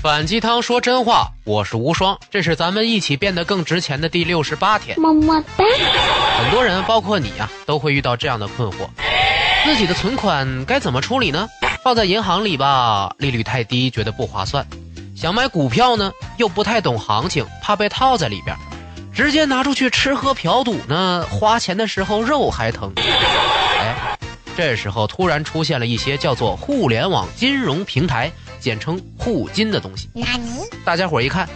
反鸡汤说真话，我是无双，这是咱们一起变得更值钱的第六十八天。么么哒。很多人，包括你呀、都会遇到这样的困惑：自己的存款该怎么处理呢？放在银行里吧，利率太低，觉得不划算；想买股票呢，又不太懂行情，怕被套在里边；直接拿出去吃喝嫖赌呢，花钱的时候肉还疼。哎，这时候突然出现了一些叫做互联网金融平台，简称互金的东西。纳尼？大家伙儿一看，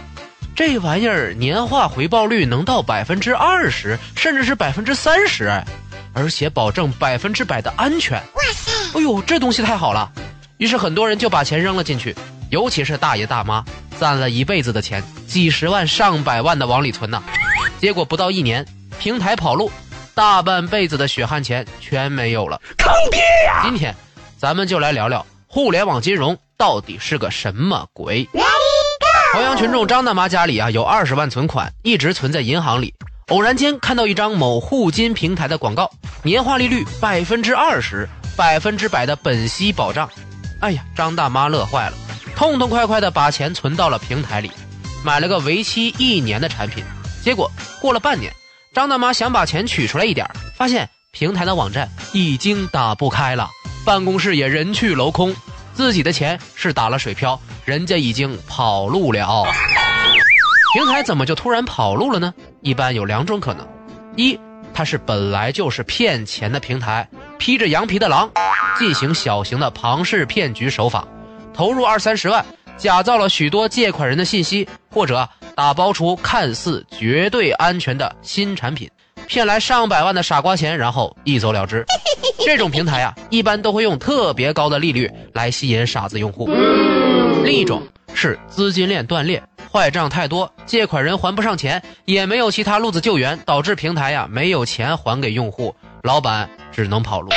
这玩意儿年化回报率能到百分之二十，甚至是百分之三十，哎，而且保证百分之百的安全。哇塞！哎呦，这东西太好了！于是很多人就把钱扔了进去，尤其是大爷大妈，攒了一辈子的钱，几十万、上百万的往里存呐。结果不到一年，平台跑路，大半辈子的血汗钱全没有了。坑爹呀！今天，咱们就来聊聊互联网金融到底是个什么鬼。朝阳群众张大妈家里啊有二十万存款，一直存在银行里。偶然间看到一张某互金平台的广告，年化利率百分之二十，百分之百的本息保障。哎呀，张大妈乐坏了，痛痛快快的把钱存到了平台里，买了个为期一年的产品。结果过了半年，张大妈想把钱取出来一点儿，发现平台的网站已经打不开了，办公室也人去楼空，自己的钱是打了水漂，人家已经跑路了。平台怎么就突然跑路了呢？一般有两种可能：一，它是本来就是骗钱的平台，披着羊皮的狼，进行小型的庞氏骗局手法，投入二三十万，假造了许多借款人的信息，或者打包出看似绝对安全的新产品，骗来上百万的傻瓜钱，然后一走了之。这种平台啊，一般都会用特别高的利率来吸引傻子用户。另一种是资金链断裂，坏账太多，借款人还不上钱，也没有其他路子救援，导致平台呀没有钱还给用户，老板只能跑路。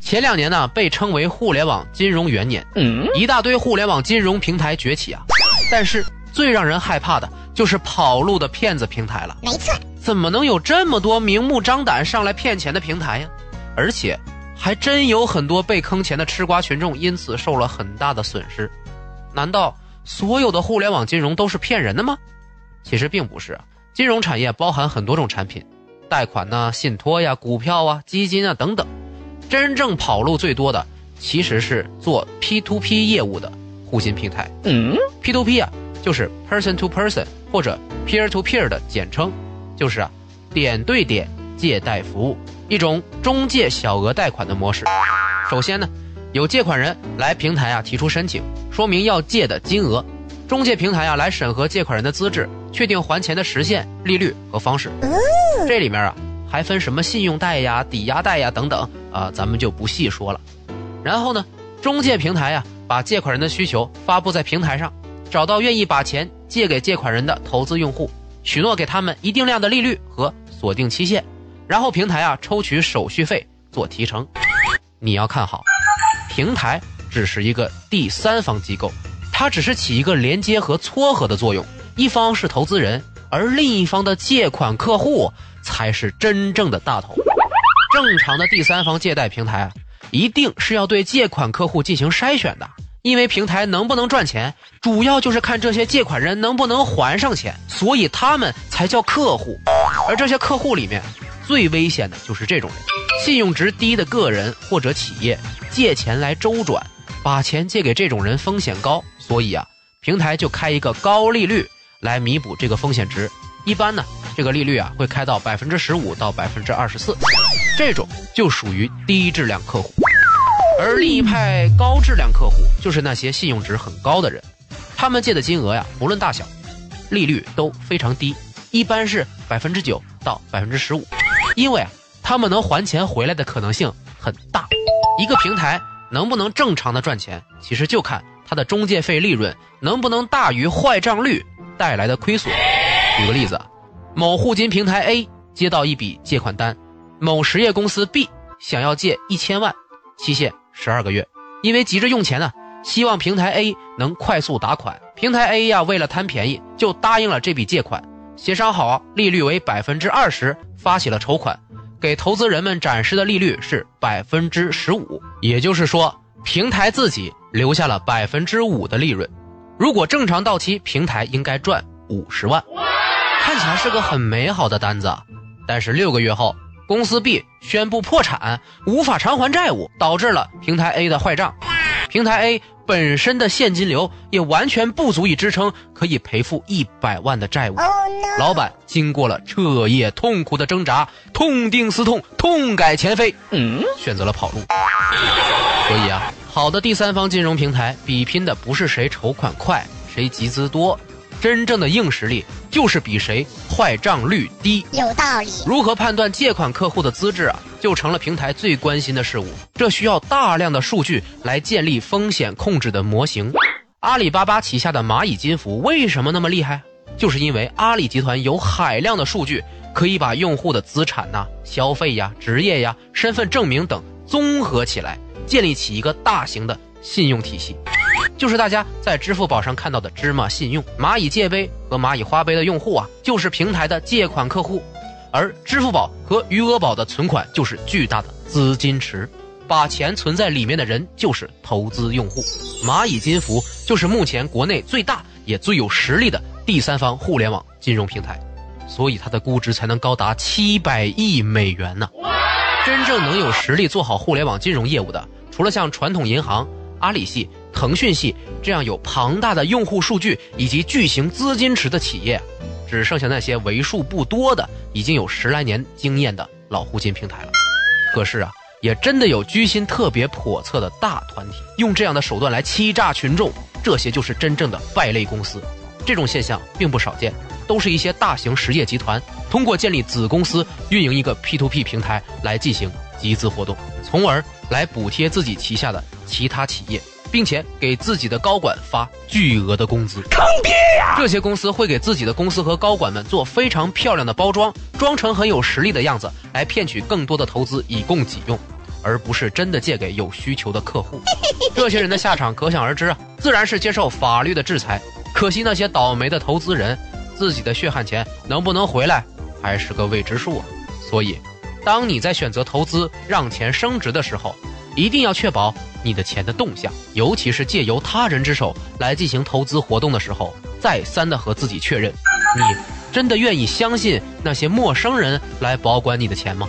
前两年呢，被称为互联网金融元年，嗯，一大堆互联网金融平台崛起啊，但是最让人害怕的就是跑路的骗子平台了。没错，怎么能有这么多明目张胆上来骗钱的平台呀？而且还真有很多被坑钱的吃瓜群众因此受了很大的损失。难道所有的互联网金融都是骗人的吗？其实并不是啊，金融产业包含很多种产品，贷款呐、信托呀、股票啊、基金啊等等。真正跑路最多的其实是做 P to P 业务的互金平台。嗯，P to P 啊，就是 person to person 或者 peer to peer 的简称，就是啊点对点借贷服务，一种中介小额贷款的模式。首先呢，有借款人来平台啊提出申请，说明要借的金额，中介平台啊来审核借款人的资质，确定还钱的时限、利率和方式。这里面啊还分什么信用贷呀、抵押贷呀等等啊，咱们就不细说了。然后呢，中介平台呀、把借款人的需求发布在平台上，找到愿意把钱借给借款人的投资用户，许诺给他们一定量的利率和锁定期限，然后平台啊抽取手续费做提成。你要看好，平台只是一个第三方机构，它只是起一个连接和撮合的作用，一方是投资人，而另一方的借款客户才是真正的大头。正常的第三方借贷平台，一定是要对借款客户进行筛选的，因为平台能不能赚钱，主要就是看这些借款人能不能还上钱，所以他们才叫客户。而这些客户里面，最危险的就是这种人，信用值低的个人或者企业借钱来周转，把钱借给这种人风险高，所以啊，平台就开一个高利率来弥补这个风险值。一般呢，这个利率啊会开到百分之十五到百分之二十四，这种就属于低质量客户。而另一派高质量客户就是那些信用值很高的人，他们借的金额呀，不论大小，利率都非常低，一般是百分之九到百分之十五，因为，他们能还钱回来的可能性很大。一个平台能不能正常的赚钱，其实就看它的中介费利润能不能大于坏账率带来的亏损。举个例子，某互金平台 A 接到一笔借款单，某实业公司 B 想要借一千万，期限十二个月，因为急着用钱呢、希望平台 A 能快速打款。平台 A 呀，为了贪便宜，就答应了这笔借款，协商好利率为百分之二十，发起了筹款，给投资人们展示的利率是百分之十五，也就是说，平台自己留下了百分之五的利润。如果正常到期，平台应该赚五十万，看起来是个很美好的单子。但是六个月后，公司 B 宣布破产，无法偿还债务，导致了平台 A 的坏账。平台 A 本身的现金流也完全不足以支撑可以赔付一百万的债务。老板经过了彻夜痛苦的挣扎，痛定思痛，痛改前非，嗯，选择了跑路。所以啊，好的第三方金融平台比拼的不是谁筹款快，谁集资多。真正的硬实力就是比谁坏账率低，有道理。如何判断借款客户的资质啊，就成了平台最关心的事物。这需要大量的数据来建立风险控制的模型。阿里巴巴旗下的蚂蚁金服为什么那么厉害？就是因为阿里集团有海量的数据，可以把用户的资产呐、消费呀、职业呀、身份证明等综合起来，建立起一个大型的信用体系。就是大家在支付宝上看到的芝麻信用、蚂蚁借呗和蚂蚁花呗的用户啊，就是平台的借款客户，而支付宝和余额宝的存款就是巨大的资金池，把钱存在里面的人就是投资用户。蚂蚁金服就是目前国内最大也最有实力的第三方互联网金融平台，所以它的估值才能高达七百亿美元呢。真正能有实力做好互联网金融业务的，除了像传统银行、阿里系。腾讯系这样有庞大的用户数据以及巨型资金池的企业，只剩下那些为数不多的已经有十来年经验的老互金平台了。可是啊，也真的有居心特别叵测的大团体，用这样的手段来欺诈群众，这些就是真正的败类公司。这种现象并不少见，都是一些大型实业集团通过建立子公司运营一个 P2P 平台来进行集资活动，从而来补贴自己旗下的其他企业。并且给自己的高管发巨额的工资，坑爹呀！这些公司会给自己的公司和高管们做非常漂亮的包装，装成很有实力的样子，来骗取更多的投资以供己用，而不是真的借给有需求的客户。这些人的下场可想而知啊，自然是接受法律的制裁。可惜那些倒霉的投资人，自己的血汗钱能不能回来，还是个未知数啊。所以，当你在选择投资让钱升值的时候，一定要确保。你的钱的动向，尤其是借由他人之手来进行投资活动的时候，再三的和自己确认，你真的愿意相信那些陌生人来保管你的钱吗？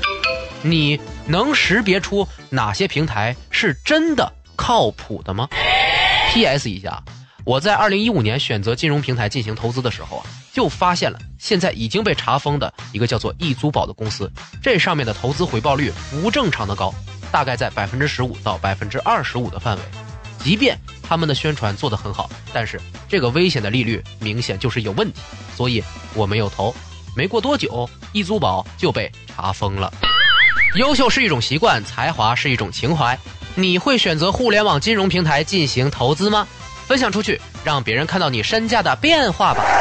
你能识别出哪些平台是真的靠谱的吗？P.S. 一下，我在二零一五年选择金融平台进行投资的时候啊，就发现了现在已经被查封的一个叫做易租宝的公司，这上面的投资回报率不正常的高。大概在百分之十五到百分之二十五的范围，即便他们的宣传做得很好，但是这个危险的利率明显就是有问题，所以我没有投。没过多久，易租宝就被查封了。优秀是一种习惯，才华是一种情怀。你会选择互联网金融平台进行投资吗？分享出去，让别人看到你身价的变化吧。